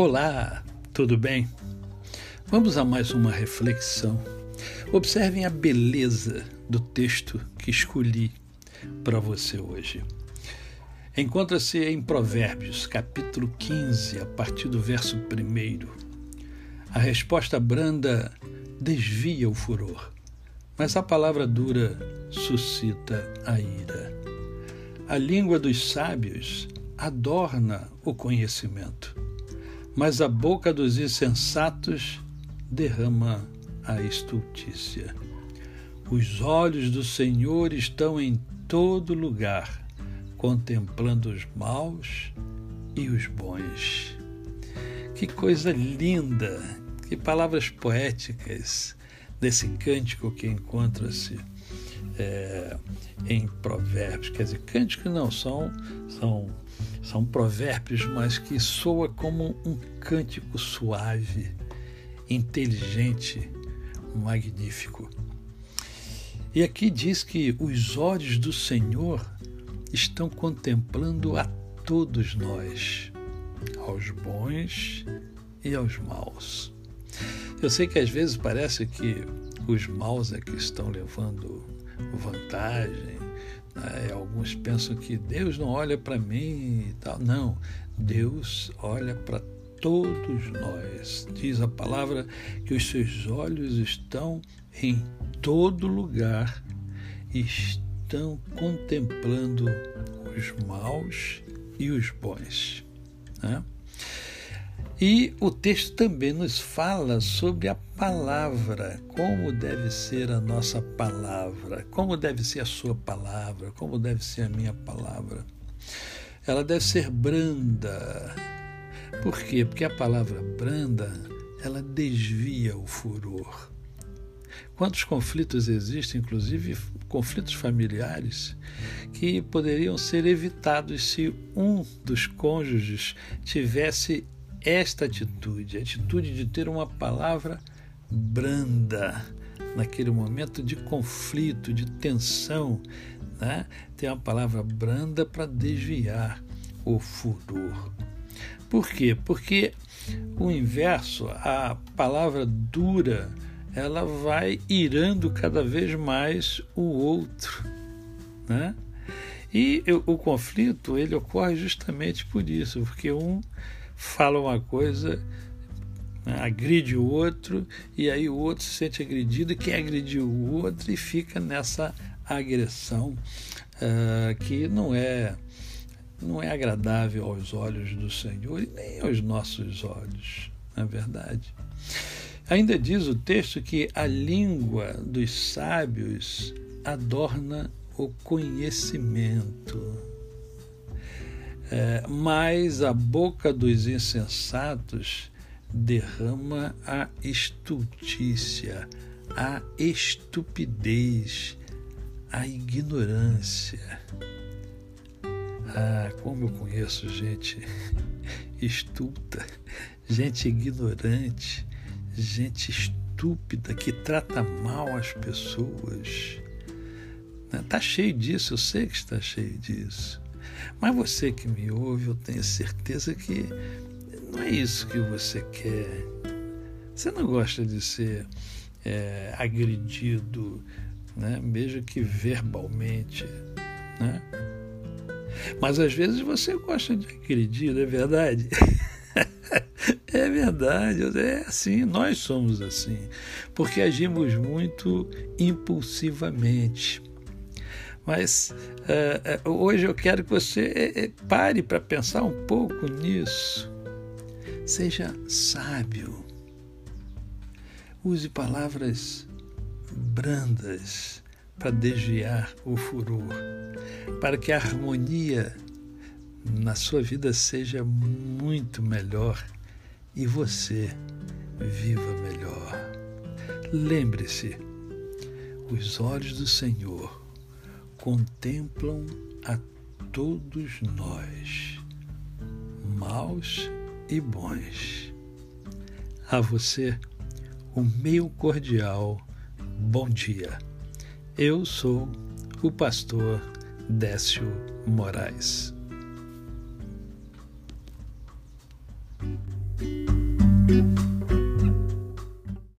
Olá, tudo bem? Vamos a mais uma reflexão. Observem a beleza do texto que escolhi para você hoje. Encontra-se em Provérbios, capítulo 15, a partir do verso 1. A resposta branda desvia o furor, mas a palavra dura suscita a ira. A língua dos sábios adorna o conhecimento, mas a boca dos insensatos derrama a estultícia. Os olhos do Senhor estão em todo lugar, contemplando os maus e os bons. Que coisa linda, que palavras poéticas desse cântico que encontra-se é, em provérbios. Quer dizer, cânticos não são, são, são provérbios, mas que soa como um cântico suave, inteligente, magnífico. E aqui diz que os olhos do Senhor estão contemplando a todos nós, aos bons e aos maus. Eu sei que às vezes parece que os maus é que estão levando vantagem. Né? Alguns pensam que Deus não olha para mim e tal. Não, Deus olha para todos nós. Diz a palavra que os seus olhos estão em todo lugar, estão contemplando os maus e os bons. Né? E o texto também nos fala sobre a palavra, como deve ser a nossa palavra, como deve ser a sua palavra, como deve ser a minha palavra. Ela deve ser branda. Por quê? Porque a palavra branda, ela desvia o furor. Quantos conflitos existem, inclusive conflitos familiares, que poderiam ser evitados se um dos cônjuges tivesse esta atitude, a atitude de ter uma palavra branda naquele momento de conflito, de tensão, né? ter uma palavra branda para desviar o furor. Por quê? Porque o inverso, a palavra dura, ela vai irando cada vez mais o outro, né? E o conflito ele ocorre justamente por isso, porque um fala uma coisa, agride o outro, e aí o outro se sente agredido e quer agredir o outro e fica nessa agressão uh, que não é não é agradável aos olhos do Senhor e nem aos nossos olhos, na é verdade. Ainda diz o texto que a língua dos sábios adorna o conhecimento é, mas a boca dos insensatos derrama a estultícia, a estupidez, a ignorância. Ah, como eu conheço gente estulta, gente ignorante, gente estúpida que trata mal as pessoas. Está cheio disso, eu sei que está cheio disso. Mas você que me ouve, eu tenho certeza que não é isso que você quer. Você não gosta de ser é, agredido, né? mesmo que verbalmente. Né? Mas às vezes você gosta de agredir, não é verdade? É verdade, é assim, nós somos assim, porque agimos muito impulsivamente. Mas uh, hoje eu quero que você uh, pare para pensar um pouco nisso. Seja sábio. Use palavras brandas para desviar o furor, para que a harmonia na sua vida seja muito melhor e você viva melhor. Lembre-se, os olhos do Senhor contemplam a todos nós, maus e bons. A você, o meu cordial bom dia. Eu sou o pastor Décio Moraes. Música